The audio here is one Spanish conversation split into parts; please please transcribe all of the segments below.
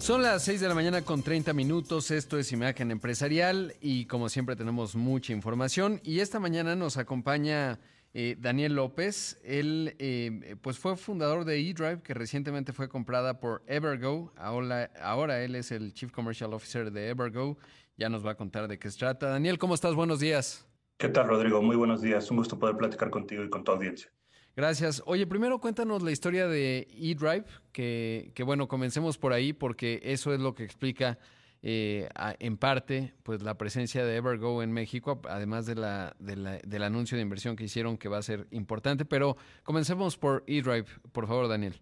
Son las 6 de la mañana con 30 minutos, esto es Imagen Empresarial y como siempre tenemos mucha información y esta mañana nos acompaña eh, Daniel López, él eh, pues fue fundador de eDrive que recientemente fue comprada por Evergo, ahora, ahora él es el Chief Commercial Officer de Evergo, ya nos va a contar de qué se trata. Daniel, ¿cómo estás? Buenos días. ¿Qué tal, Rodrigo? Muy buenos días, un gusto poder platicar contigo y con tu audiencia. Gracias. Oye, primero cuéntanos la historia de eDrive, que, que bueno, comencemos por ahí porque eso es lo que explica eh, en parte pues la presencia de Evergo en México, además de la, del anuncio de inversión que hicieron que va a ser importante. Pero comencemos por eDrive, por favor, Daniel.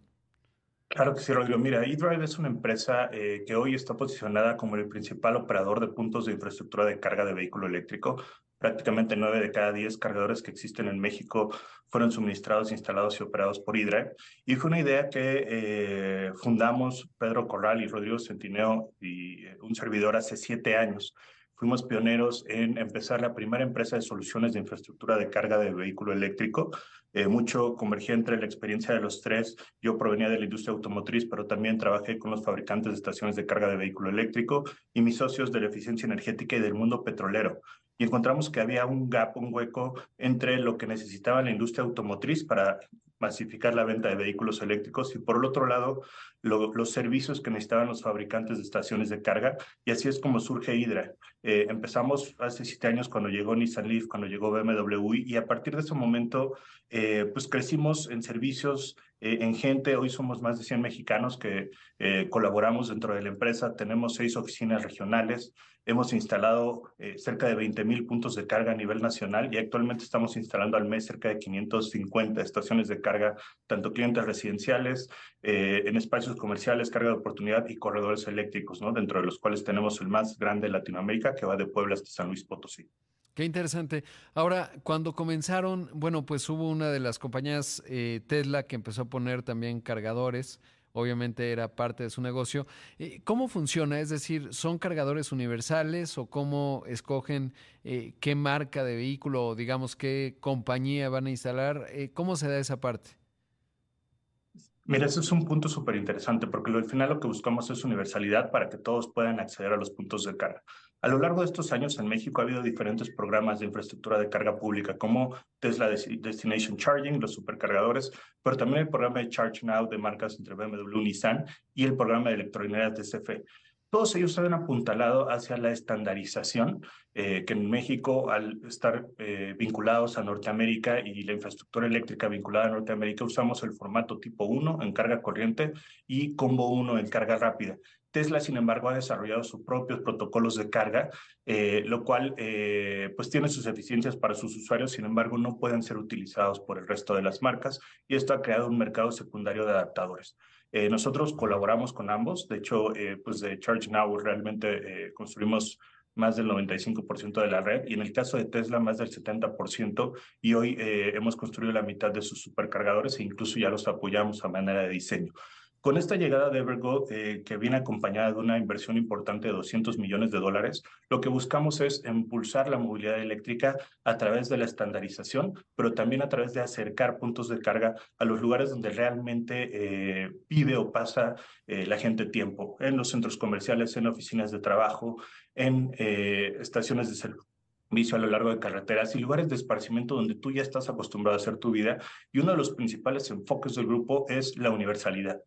Claro que sí, Rodrigo. Mira, eDrive es una empresa eh, que hoy está posicionada como el principal operador de puntos de infraestructura de carga de vehículo eléctrico prácticamente nueve de cada diez cargadores que existen en México fueron suministrados, instalados y operados por Hydra. Y fue una idea que eh, fundamos Pedro Corral y Rodrigo Centineo y eh, un servidor hace siete años. Fuimos pioneros en empezar la primera empresa de soluciones de infraestructura de carga de vehículo eléctrico. Eh, mucho convergía entre la experiencia de los tres. Yo provenía de la industria automotriz, pero también trabajé con los fabricantes de estaciones de carga de vehículo eléctrico y mis socios de la eficiencia energética y del mundo petrolero y encontramos que había un gap, un hueco entre lo que necesitaba la industria automotriz para masificar la venta de vehículos eléctricos y por el otro lado los servicios que necesitaban los fabricantes de estaciones de carga. Y así es como surge Hydra. Eh, empezamos hace siete años cuando llegó Nissan Leaf, cuando llegó BMW y a partir de ese momento eh, pues crecimos en servicios, eh, en gente, hoy somos más de 100 mexicanos que colaboramos dentro de la empresa, tenemos seis oficinas regionales, hemos instalado cerca de 20 mil puntos de carga a nivel nacional y actualmente estamos instalando al mes cerca de 550 estaciones de carga, tanto clientes residenciales, en espacios comerciales, carga de oportunidad y corredores eléctricos, ¿no? dentro de los cuales tenemos el más grande de Latinoamérica que va de Puebla hasta San Luis Potosí. Qué interesante. Ahora, cuando comenzaron, bueno, pues hubo una de las compañías eh, Tesla que empezó a poner también cargadores. Obviamente era parte de su negocio. Eh, ¿Cómo funciona? Es decir, ¿son cargadores universales o cómo escogen eh, qué marca de vehículo o digamos qué compañía van a instalar? ¿Cómo se da esa parte? Mira, ese es un punto súper interesante porque al final lo que buscamos es universalidad para que todos puedan acceder a los puntos de carga. A lo largo de estos años en México ha habido diferentes programas de infraestructura de carga pública, como Tesla Destination Charging, los supercargadores, pero también el programa de Charge Now de marcas entre BMW y Nissan y el programa de electrolineras de CFE. Todos ellos se han apuntalado hacia la estandarización, eh, que en México, al estar eh, vinculados a Norteamérica y la infraestructura eléctrica vinculada a Norteamérica, usamos el formato tipo 1 en carga corriente y combo 1 en carga rápida. Tesla, sin embargo, ha desarrollado sus propios protocolos de carga, eh, lo cual eh, pues tiene sus eficiencias para sus usuarios, sin embargo, no pueden ser utilizados por el resto de las marcas y esto ha creado un mercado secundario de adaptadores. Eh, nosotros colaboramos con ambos, de hecho, pues de Charge Now realmente construimos más del 95% de la red y en el caso de Tesla más del 70% y hoy hemos construido la mitad de sus supercargadores e incluso ya los apoyamos a manera de diseño. Con esta llegada de Evergo, eh, que viene acompañada de una inversión importante de 200 millones de dólares, lo que buscamos es impulsar la movilidad eléctrica a través de la estandarización, pero también a través de acercar puntos de carga a los lugares donde realmente eh, vive o pasa eh, la gente tiempo, en los centros comerciales, en oficinas de trabajo, en estaciones de servicio a lo largo de carreteras y lugares de esparcimiento donde tú ya estás acostumbrado a hacer tu vida. Y uno de los principales enfoques del grupo es la universalidad.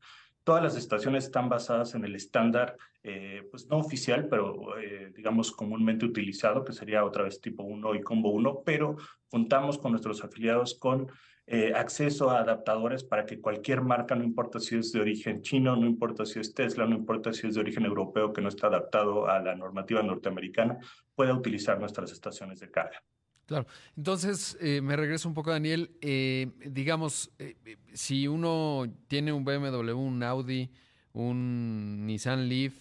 Todas las estaciones están basadas en el estándar, eh, pues no oficial, pero eh, digamos comúnmente utilizado, que sería otra vez tipo 1 y combo 1, pero contamos con nuestros afiliados con eh, acceso a adaptadores para que cualquier marca, no importa si es de origen chino, no importa si es Tesla, no importa si es de origen europeo que no está adaptado a la normativa norteamericana, pueda utilizar nuestras estaciones de carga. Claro. Entonces, eh, me regreso un poco, Daniel. Eh, digamos, eh, si uno tiene un BMW, un Audi, un Nissan Leaf,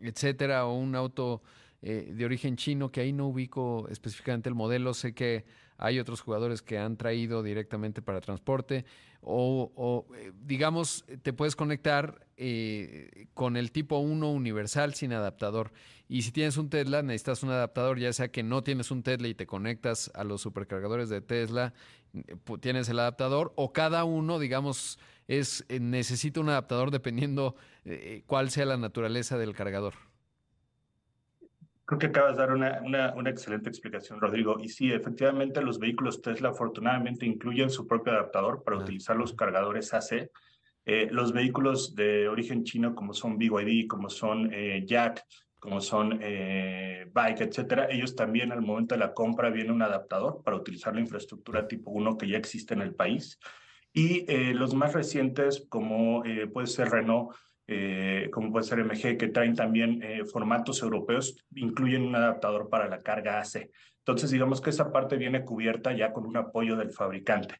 etcétera, o un auto de origen chino, que ahí no ubico específicamente el modelo, sé que hay otros jugadores que han traído directamente para transporte. o, digamos, te puedes conectar con el tipo 1 universal sin adaptador. Y si tienes un Tesla, necesitas un adaptador, ya sea que no tienes un Tesla y te conectas a los supercargadores de Tesla, tienes el adaptador, o cada uno, digamos, es necesita un adaptador dependiendo cuál sea la naturaleza del cargador. Creo que acabas de dar una, una, excelente explicación, Rodrigo. Y sí, efectivamente, los vehículos Tesla afortunadamente incluyen su propio adaptador para utilizar los cargadores AC. Eh, los vehículos de origen chino, como son BYD, como son eh, Jack, como son eh, Bike, etcétera, ellos también al momento de la compra viene un adaptador para utilizar la infraestructura tipo 1 que ya existe en el país. Y los más recientes, como puede ser Renault, eh, como puede ser MG, que traen también eh, formatos europeos, incluyen un adaptador para la carga AC. Entonces, digamos que esa parte viene cubierta ya con un apoyo del fabricante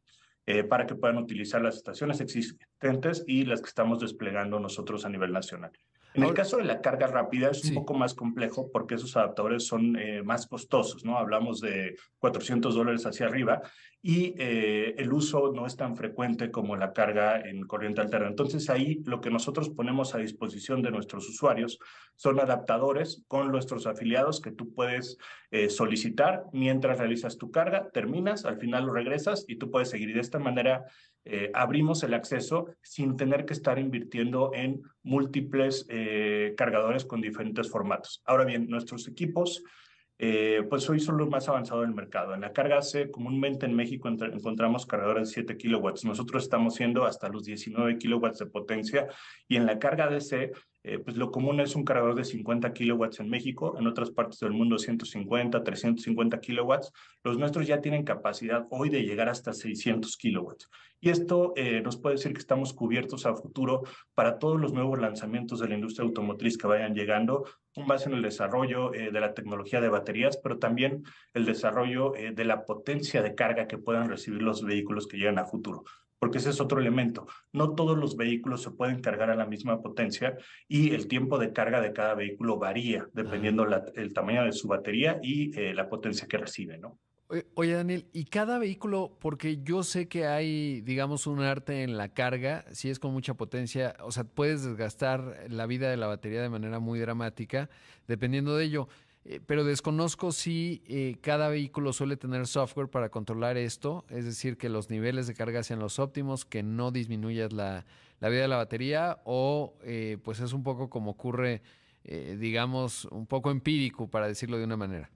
eh, para que puedan utilizar las estaciones existentes y las que estamos desplegando nosotros a nivel nacional. En el caso de la carga rápida es un poco más complejo porque esos adaptadores son más costosos, ¿no? Hablamos de 400 dólares hacia arriba y eh, el uso no es tan frecuente como la carga en corriente alterna. Entonces ahí lo que nosotros ponemos a disposición de nuestros usuarios son adaptadores con nuestros afiliados que tú puedes eh, solicitar mientras realizas tu carga, terminas, al final lo regresas y tú puedes seguir. Y de esta manera eh, abrimos el acceso sin tener que estar invirtiendo en múltiples cargadores con diferentes formatos. Ahora bien, nuestros equipos eh, pues hoy son los más avanzados del mercado. En la carga C, comúnmente en México encontramos cargadores de 7 kilowatts. Nosotros estamos siendo hasta los 19 kilowatts de potencia y en la carga DC eh, pues lo común es un cargador de 50 kilowatts en México, en otras partes del mundo 150, 350 kilowatts. Los nuestros ya tienen capacidad hoy de llegar hasta 600 kilowatts. Y esto eh, nos puede decir que estamos cubiertos a futuro para todos los nuevos lanzamientos de la industria automotriz que vayan llegando, con base en el desarrollo eh, de la tecnología de baterías, pero también el desarrollo de la potencia de carga que puedan recibir los vehículos que llegan a futuro porque ese es otro elemento. No todos los vehículos se pueden cargar a la misma potencia y el tiempo de carga de cada vehículo varía dependiendo el tamaño de su batería y eh, la potencia que recibe, ¿no? Oye, Daniel, ¿y cada vehículo, porque yo sé que hay, digamos, un arte en la carga, si es con mucha potencia, o sea, puedes desgastar la vida de la batería de manera muy dramática, dependiendo de ello. Eh, pero desconozco si eh, cada vehículo suele tener software para controlar esto, es decir, que los niveles de carga sean los óptimos, que no disminuyas la, vida de la batería, o eh, pues es un poco como ocurre, digamos, un poco empírico, para decirlo de una manera.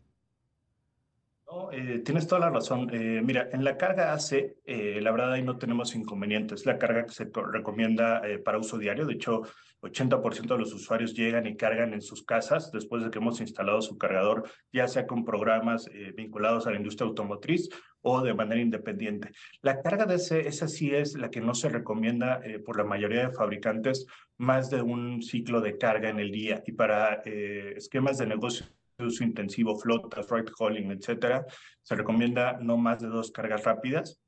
No, tienes toda la razón. mira, en la carga AC, la verdad ahí no tenemos inconvenientes. La carga que se recomienda para uso diario, de hecho, 80% de los usuarios llegan y cargan en sus casas después de que hemos instalado su cargador, ya sea con programas eh, vinculados a la industria automotriz o de manera independiente. La carga de ese, esa sí es la que no se recomienda eh, por la mayoría de fabricantes más de un ciclo de carga en el día. Y para eh, esquemas de negocio uso intensivo, flota, freight hauling, etcétera, se recomienda no más de dos cargas rápidas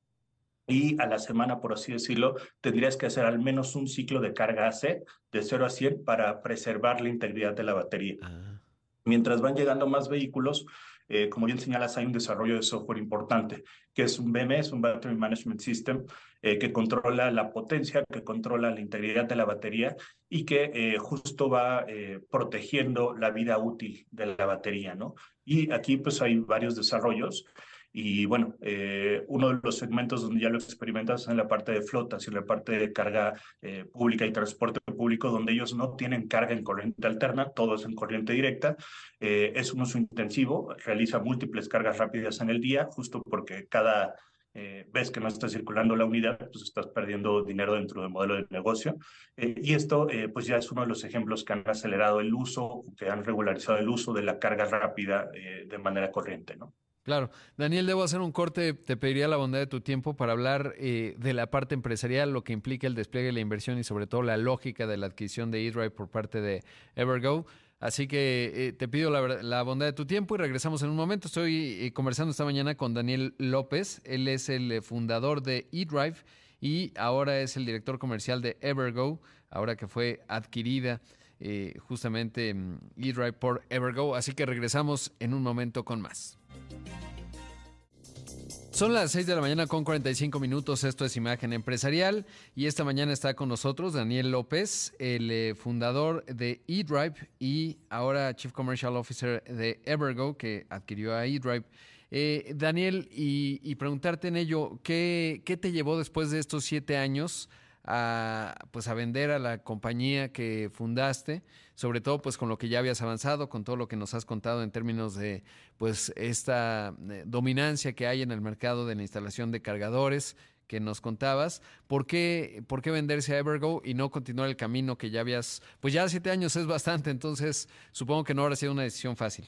y a la semana, por así decirlo, tendrías que hacer al menos un ciclo de carga AC de 0 a 100 para preservar la integridad de la batería. Ah. Mientras van llegando más vehículos, eh, como bien señalas, hay un desarrollo de software importante, que es un BMS, un Battery Management System, eh, que controla la potencia, que controla la integridad de la batería y que eh, justo va protegiendo la vida útil de la batería, ¿no? Y aquí pues hay varios desarrollos. Y bueno, eh, uno de los segmentos donde ya lo experimentas es en la parte de flotas y en la parte de carga eh, pública y transporte público, donde ellos no tienen carga en corriente alterna, todo es en corriente directa. Eh, es un uso intensivo, realiza múltiples cargas rápidas en el día, justo porque cada vez que no está circulando la unidad, pues estás perdiendo dinero dentro del modelo de negocio. y esto, pues ya es uno de los ejemplos que han acelerado el uso, que han regularizado el uso de la carga rápida de manera corriente, ¿no? Claro. Daniel, debo hacer un corte. Te pediría la bondad de tu tiempo para hablar eh, de la parte empresarial, lo que implica el despliegue de la inversión y sobre todo la lógica de la adquisición de eDrive por parte de Evergo. Así que eh, te pido la, bondad de tu tiempo y regresamos en un momento. Estoy eh, conversando esta mañana con Daniel López. Él es el fundador de eDrive y ahora es el director comercial de Evergo, ahora que fue adquirida justamente mm, eDrive por Evergo. Así que regresamos en un momento con más. Son las 6 de la mañana con 45 minutos. Esto es Imagen Empresarial. Y esta mañana está con nosotros Daniel López, el eh, fundador de eDrive y ahora Chief Commercial Officer de Evergo, que adquirió a eDrive. Eh, Daniel, y, preguntarte en ello, ¿qué, ¿qué te llevó después de estos siete años? A, pues a vender a la compañía que fundaste, sobre todo pues con lo que ya habías avanzado, con todo lo que nos has contado en términos de pues esta eh, dominancia que hay en el mercado de la instalación de cargadores que nos contabas, ¿por qué, ¿por qué venderse a Evergo y no continuar el camino que ya habías, pues ya siete años es bastante, entonces supongo que no habrá sido una decisión fácil.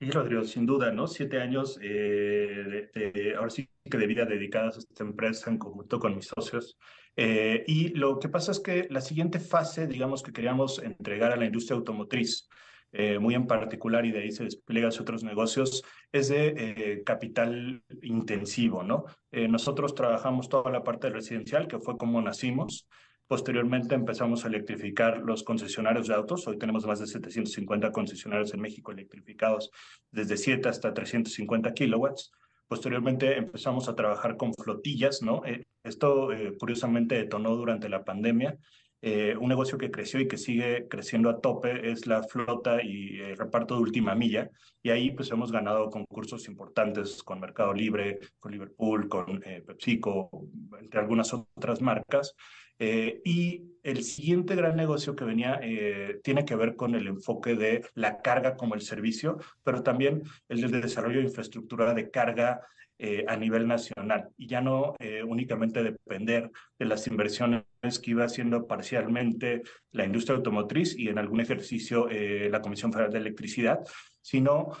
Y Rodrigo, sin duda, ¿no? Siete años, eh, de, ahora sí que de vida dedicadas a esta empresa en conjunto con mis socios. Eh, y lo que pasa es que la siguiente fase, digamos, que queríamos entregar a la industria automotriz, eh, muy en particular, y de ahí se despliega hacia otros negocios, es de capital intensivo, ¿no? nosotros trabajamos toda la parte residencial, que fue como nacimos, Posteriormente empezamos a electrificar los concesionarios de autos. Hoy tenemos más de 750 concesionarios en México electrificados desde 7 hasta 350 kilowatts. Posteriormente empezamos a trabajar con flotillas, ¿no? Eh, esto eh, curiosamente detonó durante la pandemia. Eh, un negocio que creció y que sigue creciendo a tope es la flota y el reparto de última milla. Y ahí pues hemos ganado concursos importantes con Mercado Libre, con Liverpool, con PepsiCo, entre algunas otras marcas. Eh, y el siguiente gran negocio que venía eh, tiene que ver con el enfoque de la carga como el servicio, pero también el del desarrollo de infraestructura de carga eh, a nivel nacional. Y ya no únicamente depender de las inversiones que iba haciendo parcialmente la industria automotriz y en algún ejercicio la Comisión Federal de Electricidad, sino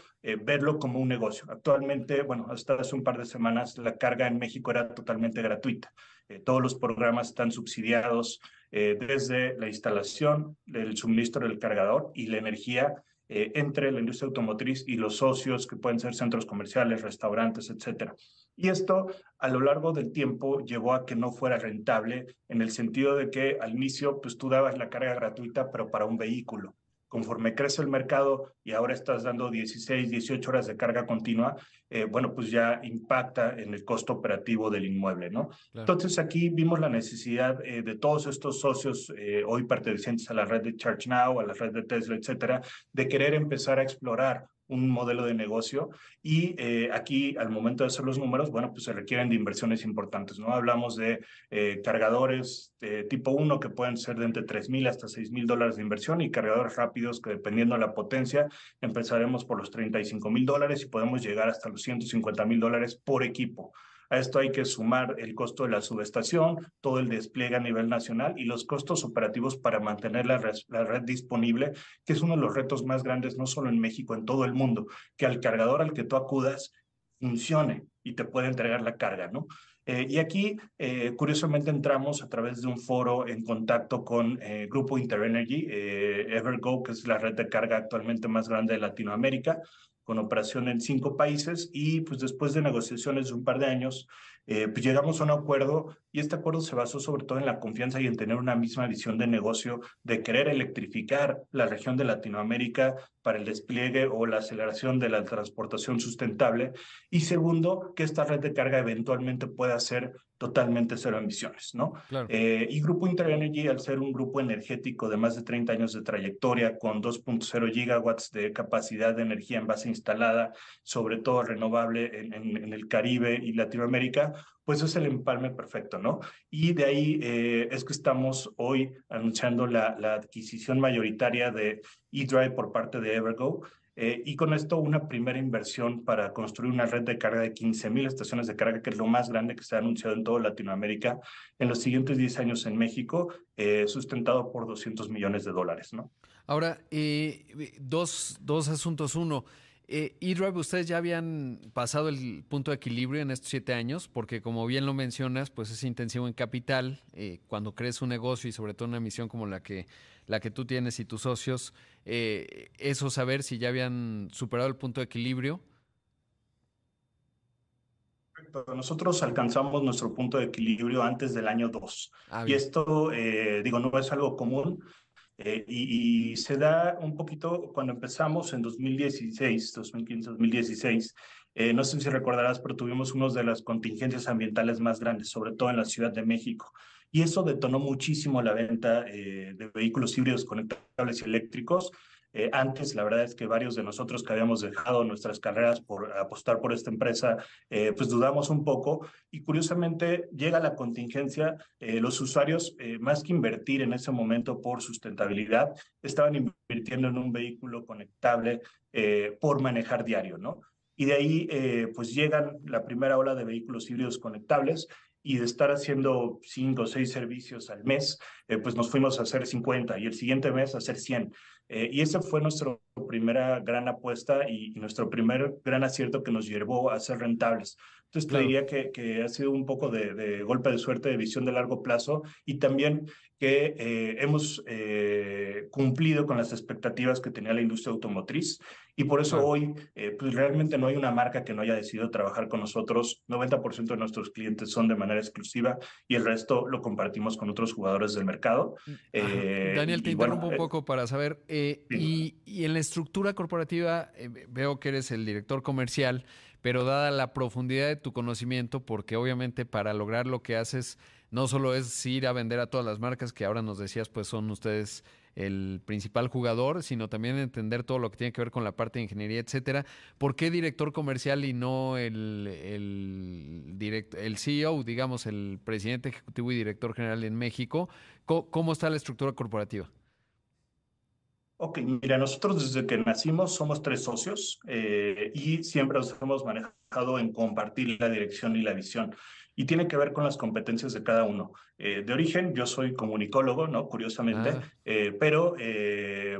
verlo como un negocio. Actualmente, bueno, hasta hace un par de semanas la carga en México era totalmente gratuita. Eh, todos los programas están subsidiados eh, desde la instalación, el suministro del cargador y la energía eh, entre la industria automotriz y los socios, que pueden ser centros comerciales, restaurantes, etcétera. Y esto a lo largo del tiempo llevó a que no fuera rentable en el sentido de que al inicio pues tú dabas la carga gratuita pero para un vehículo conforme crece el mercado y ahora estás dando 16, 18 horas de carga continua, eh, bueno, pues ya impacta en el costo operativo del inmueble, ¿no? Entonces aquí vimos la necesidad eh, de todos estos socios eh, hoy pertenecientes a la red de ChargeNow, a la red de Tesla, etcétera, de querer empezar a explorar un modelo de negocio y eh, aquí al momento de hacer los números, bueno, pues se requieren de inversiones importantes, ¿no? Hablamos de eh, cargadores de tipo 1 que pueden ser de entre 3 mil hasta 6 mil dólares de inversión y cargadores rápidos que dependiendo de la potencia empezaremos por los 35 mil dólares y podemos llegar hasta los 150 mil dólares por equipo. A esto hay que sumar el costo de la subestación, todo el despliegue a nivel nacional y los costos operativos para mantener la red, disponible, que es uno de los retos más grandes, no solo en México, en todo el mundo, que al cargador al que tú acudas funcione y te puede entregar la carga, ¿no? Eh, y aquí, eh, curiosamente, entramos a través de un foro en contacto con eh, Grupo Interenergy, Evergo, que es la red de carga actualmente más grande de Latinoamérica, con operación en cinco países y pues después de negociaciones de un par de años, eh, pues llegamos a un acuerdo y este acuerdo se basó sobre todo en la confianza y en tener una misma visión de negocio, de querer electrificar la región de Latinoamérica para el despliegue o la aceleración de la transportación sustentable. Y segundo, que esta red de carga eventualmente pueda ser totalmente cero emisiones, ¿no? Eh, y Grupo Interenergy, al ser un grupo energético de más de 30 años de trayectoria, con 2.0 gigawatts de capacidad de energía en base instalada, sobre todo renovable en, en el Caribe y Latinoamérica, pues es el empalme perfecto, ¿no? Y de ahí eh, es que estamos hoy anunciando la, la adquisición mayoritaria de eDrive por parte de Evergo. Eh, y con esto una primera inversión para construir una red de carga de 15.000 estaciones de carga, que es lo más grande que se ha anunciado en toda Latinoamérica en los siguientes 10 años en México, eh, sustentado por 200 millones de dólares, ¿no? Ahora, dos, dos asuntos. Uno, eh, eDrive, ustedes ya habían pasado el punto de equilibrio en estos siete años, porque como bien lo mencionas, pues es intensivo en capital. Eh, cuando crees un negocio y sobre todo una misión como la que, la que tú tienes y tus socios, eh, eso saber si ya habían superado el punto de equilibrio. Nosotros alcanzamos nuestro punto de equilibrio antes del año 2. Ah, y esto, digo, no es algo común Eh, y, se da un poquito cuando empezamos en 2016, 2015, 2016. no sé si recordarás, pero tuvimos una de las contingencias ambientales más grandes, sobre todo en la Ciudad de México. Y eso detonó muchísimo la venta eh, de vehículos híbridos conectables y eléctricos. Eh, antes, la verdad es que varios de nosotros que habíamos dejado nuestras carreras por apostar por esta empresa, eh, pues dudamos un poco y curiosamente llega la contingencia, eh, los usuarios, más que invertir en ese momento por sustentabilidad, estaban invirtiendo en un vehículo conectable por manejar diario, ¿no? Y de ahí, pues llegan la primera ola de vehículos híbridos conectables y de estar haciendo cinco o seis servicios al mes, pues nos fuimos a hacer 50 y el siguiente mes a hacer 100. Eh, y esa fue nuestra primera gran apuesta y, nuestro primer gran acierto que nos llevó a ser rentables. Entonces, te diría que, que, ha sido un poco de, de, golpe de suerte, de visión de largo plazo y también que eh, hemos eh, cumplido con las expectativas que tenía la industria automotriz y por eso hoy eh, pues realmente no hay una marca que no haya decidido trabajar con nosotros. 90% de nuestros clientes son de manera exclusiva y el resto lo compartimos con otros jugadores del mercado. Mm, Daniel, te interrumpo un poco para saber, y, y, en la estructura corporativa veo que eres el director comercial, pero dada la profundidad de tu conocimiento, porque obviamente para lograr lo que haces no solo es ir a vender a todas las marcas que ahora nos decías, pues son ustedes el principal jugador, sino también entender todo lo que tiene que ver con la parte de ingeniería, etcétera. ¿Por qué director comercial y no el, el, el CEO, digamos, el presidente ejecutivo y director general en México? ¿Cómo, está la estructura corporativa? Ok, mira, nosotros desde que nacimos somos tres socios eh, y siempre nos hemos manejado en compartir la dirección y la visión y tiene que ver con las competencias de cada uno. Eh, de origen, yo soy comunicólogo, ¿no? Curiosamente, ah. eh, pero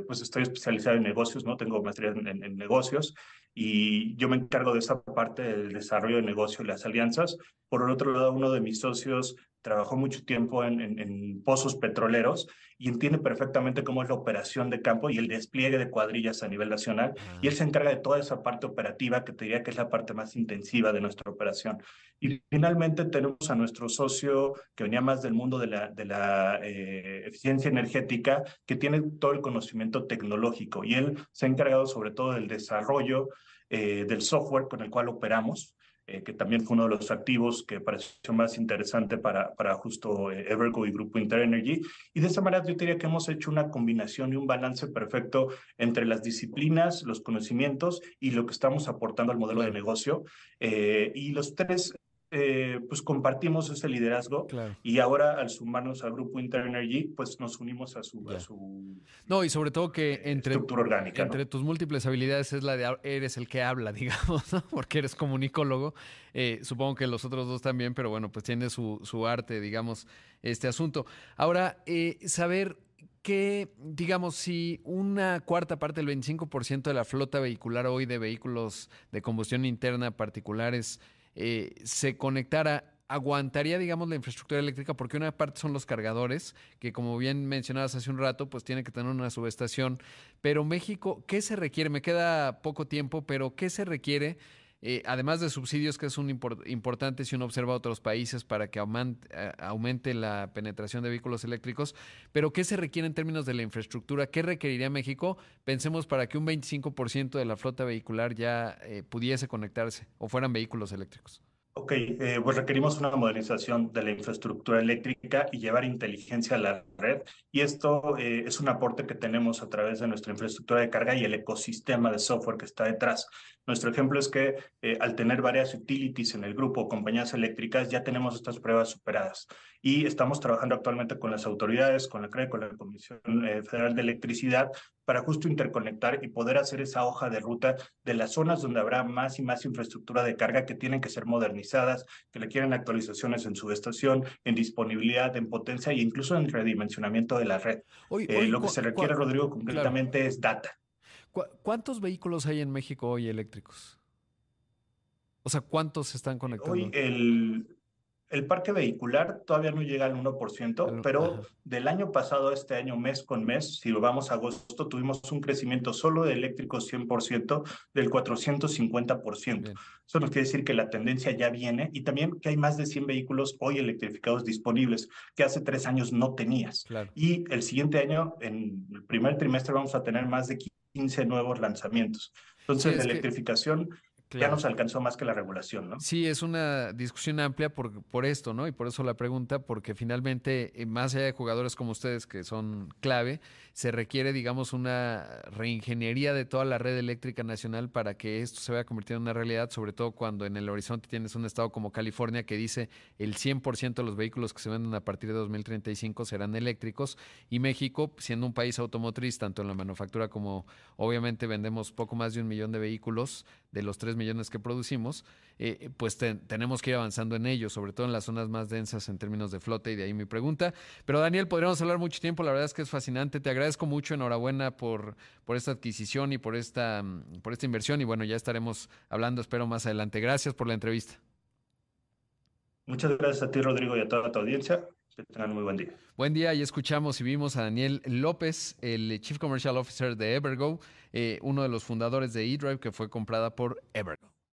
pues estoy especializado en negocios, ¿no? Tengo maestría en, negocios y yo me encargo de esa parte del desarrollo de negocio y las alianzas. Por el otro lado, uno de mis socios trabajó mucho tiempo en, en, pozos petroleros y entiende perfectamente cómo es la operación de campo y el despliegue de cuadrillas a nivel nacional. Y él se encarga de toda esa parte operativa que te diría que es la parte más intensiva de nuestra operación. Y finalmente tenemos a nuestro socio que venía más del mundo de la, de la eh, eficiencia energética, que tiene todo el conocimiento tecnológico y él se ha encargado sobre todo del desarrollo eh, del software con el cual operamos eh, que también fue uno de los activos que pareció más interesante para, para justo eh, Evergo y Grupo Interenergy. Y de esa manera yo diría que hemos hecho una combinación y un balance perfecto entre las disciplinas, los conocimientos y lo que estamos aportando al modelo de negocio. Eh, y los tres eh, pues compartimos ese liderazgo y ahora al sumarnos al grupo Interenergy, pues nos unimos a su, No, y sobre todo que entre, estructura orgánica, entre tus múltiples habilidades es la de eres el que habla, digamos, porque eres comunicólogo. Eh, supongo que los otros dos también, pero bueno, pues tiene su, su arte, digamos, este asunto. Ahora, eh, saber que, digamos, si una cuarta parte del 25% de la flota vehicular hoy de vehículos de combustión interna particulares eh, se conectara aguantaría, digamos, la infraestructura eléctrica, porque una parte son los cargadores, que como bien mencionabas hace un rato, pues tiene que tener una subestación. Pero México, ¿qué se requiere? Me queda poco tiempo, pero ¿qué se requiere? Eh, además de subsidios, que es un importante si uno observa otros países para que aumente, aumente, la penetración de vehículos eléctricos, pero ¿qué se requiere en términos de la infraestructura? ¿Qué requeriría México? Pensemos para que un 25% de la flota vehicular ya eh, pudiese conectarse o fueran vehículos eléctricos. Ok, eh, pues requerimos una modernización de la infraestructura eléctrica y llevar inteligencia a la red. Y esto eh, es un aporte que tenemos a través de nuestra infraestructura de carga y el ecosistema de software que está detrás. Nuestro ejemplo es que eh, al tener varias utilities en el grupo, compañías eléctricas, ya tenemos estas pruebas superadas. Y estamos trabajando actualmente con las autoridades, con la CRE, con la Comisión Federal de Electricidad, para justo interconectar y poder hacer esa hoja de ruta de las zonas donde habrá más y más infraestructura de carga que tienen que ser modernizadas, que requieren actualizaciones en su estación, en disponibilidad, en potencia e incluso en redimensionamiento de la red. Eh, lo que se requiere, Rodrigo, concretamente es data. ¿Cuántos vehículos hay en México hoy eléctricos? O sea, ¿cuántos están conectados? Hoy el, el parque vehicular todavía no llega al 1%, pero del año pasado a este año, mes con mes, si lo vamos a agosto, tuvimos un crecimiento solo de eléctricos 100% del 450%. Eso nos quiere decir que la tendencia ya viene y también que hay más de 100 vehículos hoy electrificados disponibles que hace tres años no tenías. Y el siguiente año, en el primer trimestre, vamos a tener más de 15 nuevos lanzamientos. Entonces, la electrificación ya nos alcanzó más que la regulación, ¿no? Sí, es una discusión amplia por, por esto, ¿no? Y por eso la pregunta, porque finalmente, eh, más allá de jugadores como ustedes que son clave, se requiere, digamos, una reingeniería de toda la red eléctrica nacional para que esto se vaya convirtiendo en una realidad, sobre todo cuando en el horizonte tienes un estado como California que dice el 100% de los vehículos que se venden a partir de 2035 serán eléctricos y México, siendo un país automotriz, tanto en la manufactura como obviamente vendemos poco más de un millón de vehículos de los 3 millones que producimos, eh, pues tenemos que ir avanzando en ello, sobre todo en las zonas más densas en términos de flota y de ahí mi pregunta. Pero Daniel, podríamos hablar mucho tiempo, la verdad es que es fascinante, te agradezco mucho, enhorabuena por, por esta adquisición y por esta, mm, por esta inversión y bueno, ya estaremos hablando, espero más adelante. Gracias por la entrevista. Muchas gracias a ti, Rodrigo, y a toda tu audiencia. Que tengan muy buen día. Buen día y escuchamos y vimos a Daniel López, el Chief Commercial Officer de Evergo, eh, uno de los fundadores de eDrive que fue comprada por Evergo.